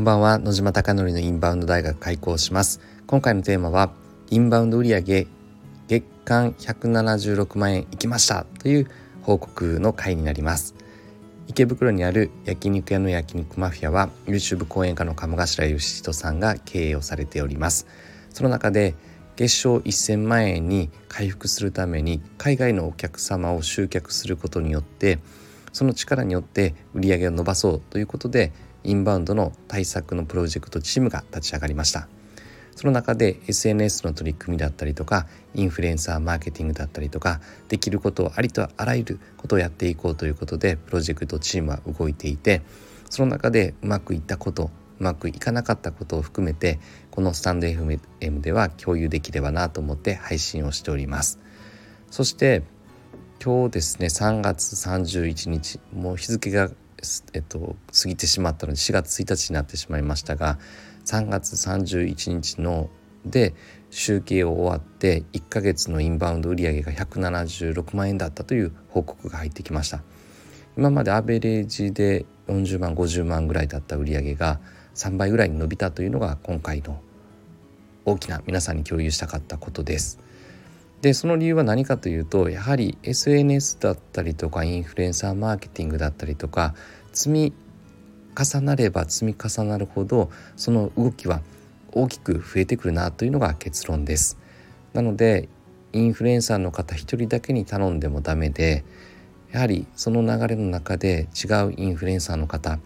こんばんは。野島貴則のインバウンド大学開講します。今回のテーマはインバウンド売上月間176万円いきました。という報告の回になります。池袋にある焼肉屋の焼肉マフィアは YouTube 講演家の鴨頭義人さんが経営をされております。その中で月賞1000万円に回復するために海外のお客様を集客することによってその力によって売り上げを伸ばそうということでインバウンドの対策のプロジェクトチームが立ち上がりました。その中で SNS の取り組みだったりとかインフルエンサーマーケティングだったりとかできることをありとあらゆることをやっていこうということでプロジェクトチームは動いていてその中でうまくいったことうまくいかなかったことを含めてこのスタンド FM では共有できればなと思って配信をしております。そして今日ですね3月31日もう日付が、えっと、過ぎてしまったので4月1日になってしまいましたが3月31日ので集計を終わって1ヶ月のインバウンド売上が176万円だったという報告が入ってきました今までアベレージで40万50万ぐらいだった売上が3倍ぐらいに伸びたというのが今回の大きな皆さんに共有したかったことです。でその理由は何かというとやはり SNS だったりとかインフルエンサーマーケティングだったりとか積み重なれば積み重なるほどその動きは大きく増えてくるなというのが結論です。なのでインフルエンサーの方一人だけに頼んでもダメでやはりその流れの中で違うインフルエンサーの方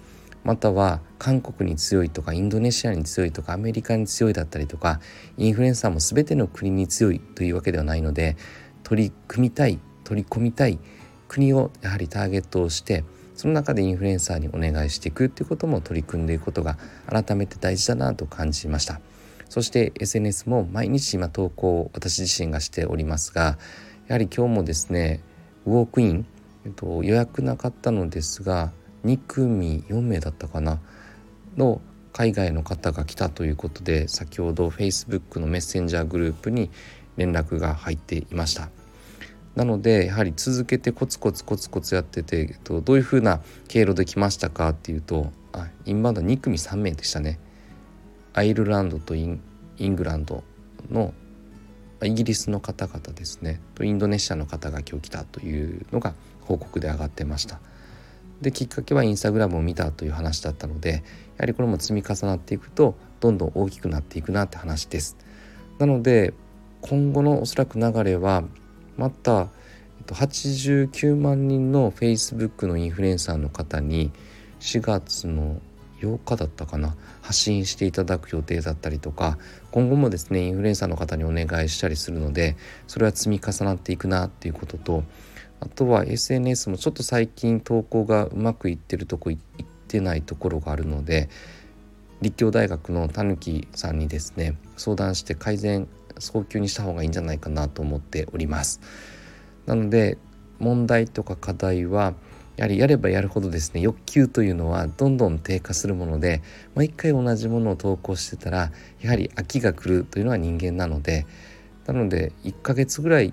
または韓国に強いとかインドネシアに強いとかアメリカに強いだったりとかインフルエンサーも全ての国に強いというわけではないので取り組みたい取り込みたい国をやはりターゲットをしてその中でインフルエンサーにお願いしていくっていうことも取り組んでいくことが改めて大事だなと感じました。そして SNS も毎日今投稿を私自身がしておりますがやはり今日もですねウォークイン、えっと、予約なかったのですが2組4名だったかな？の海外の方が来たということで先ほど Facebook のメッセンジャーグループに連絡が入っていました。なのでやはり続けてコツコツコツコツやっててどういうふうな経路で来ましたかっていうとあインバウンド2組3名でしたね。アイルランドとインイングランドのイギリスの方々ですね。とインドネシアの方が今日来たというのが報告で上がってました。できっかけはインスタグラムを見たという話だったのでやはりこれも積み重なっていくとどんどん大きくなっていくなって話です。なので今後のおそらく流れはまた89万人の Facebook のインフルエンサーの方に4月の8日だったかな発信していただく予定だったりとか今後もですねインフルエンサーの方にお願いしたりするのでそれは積み重なっていくなっていうこととあとは SNS もちょっと最近投稿がうまくいってるとこいってないところがあるので立教大学のたぬきさんにですね相談して改善早急にした方がいいんじゃないかなと思っております。なので問題とか課題はやはりやればやるほどですね欲求というのはどんどん低下するもので毎回同じものを投稿してたらやはり飽きが来るというのは人間なのでなので1ヶ月ぐらい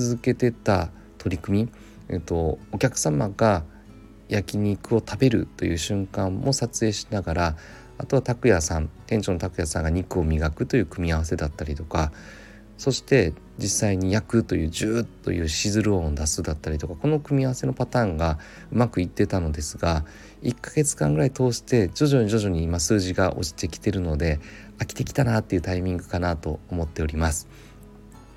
続けてた取り組み、えっと、お客様が焼肉を食べるという瞬間も撮影しながらあとは拓也さん店長の拓也さんが肉を磨くという組み合わせだったりとかそして実際に焼くというジューッというシズル音を出すだったりとかこの組み合わせのパターンがうまくいってたのですが1ヶ月間ぐらい通して徐々に徐々に今数字が落ちてきてるので飽きてきたなっていうタイミングかなと思っております。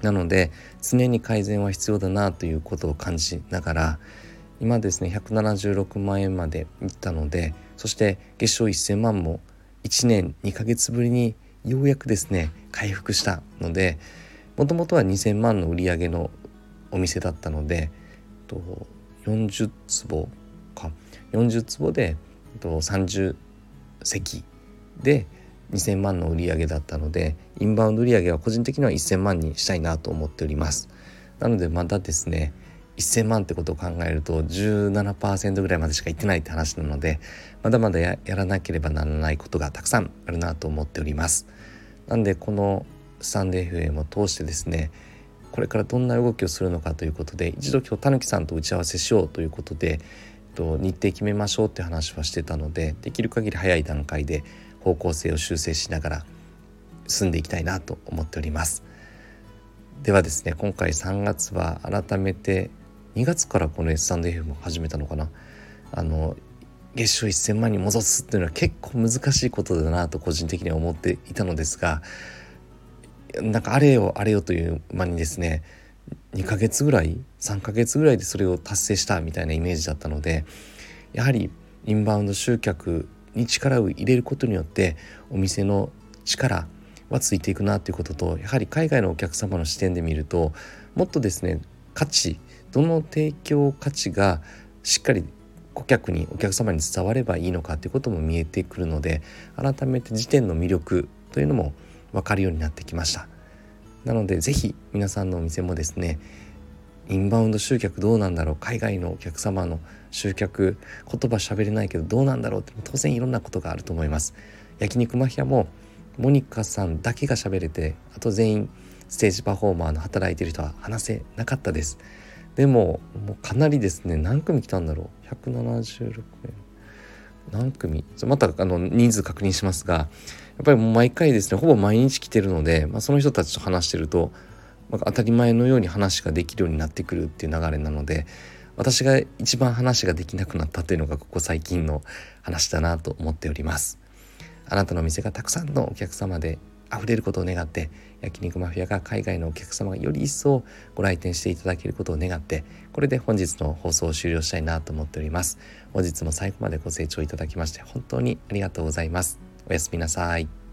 なので常に改善は必要だなということを感じながら今ですね176万円までいったのでそして月賞1000万も1年2ヶ月ぶりにようやくですね回復したのでもともとは2,000万の売り上げのお店だったので40坪か。40坪で30席で2000万の売り上げだったのでインバウンド売上は個人的には1000万にしたいなと思っております。なのでまだですね1000万ってことを考えると17%ぐらいまでしかいってないって話なのでまだまだやらなければならないことがたくさんあるなと思っております。なんでこのスタンデー FM を通してですねこれからどんな動きをするのかということで一度今日たぬきさんと打ち合わせしようということでと、日程決めましょうって話はしてたのでできる限り早い段階で方向性を修正しながら進んでいきたいなと思っております。ではですね今回3月は改めて2月からこの S&F も始めたのかな。あの月収1,000万に戻すっていうのは結構難しいことだなと個人的には思っていたのですがなんかあれよあれよという間にですね2ヶ月ぐらい3ヶ月ぐらいでそれを達成したみたいなイメージだったのでやはりインバウンド集客に力を入れることによってお店の力はついていくなということとやはり海外のお客様の視点で見るともっとですね価値どの提供価値がしっかり顧客にお客様に伝わればいいのかということも見えてくるので改めて時点の魅力というのも分かるようになってきました。なので是非皆さんのお店もですねインバウンド集客どうなんだろう？海外のお客様の集客言葉喋れないけどどうなんだろう？って当然いろんなことがあると思います。焼肉マフィアもモニカさんだけが喋れてあと全員ステージパフォーマーの働いてる人は話せなかったです。でももうかなりですね何組来たんだろう？176名。何組？またあの人数確認しますがやっぱりもう毎回ですねほぼ毎日来てるので、まあ、その人たちと話してると、当たり前のように話ができるようになってくるっていう流れなので私が一番話ができなくなったというのがここ最近の話だなと思っております。あなたの店がたくさんのお客様で溢れることを願って焼肉マフィアが海外のお客様がより一層ご来店していただけることを願ってこれで本日の放送を終了したいなと思っております。本日も最後までご清聴いただきまして本当にありがとうございます。おやすみなさい。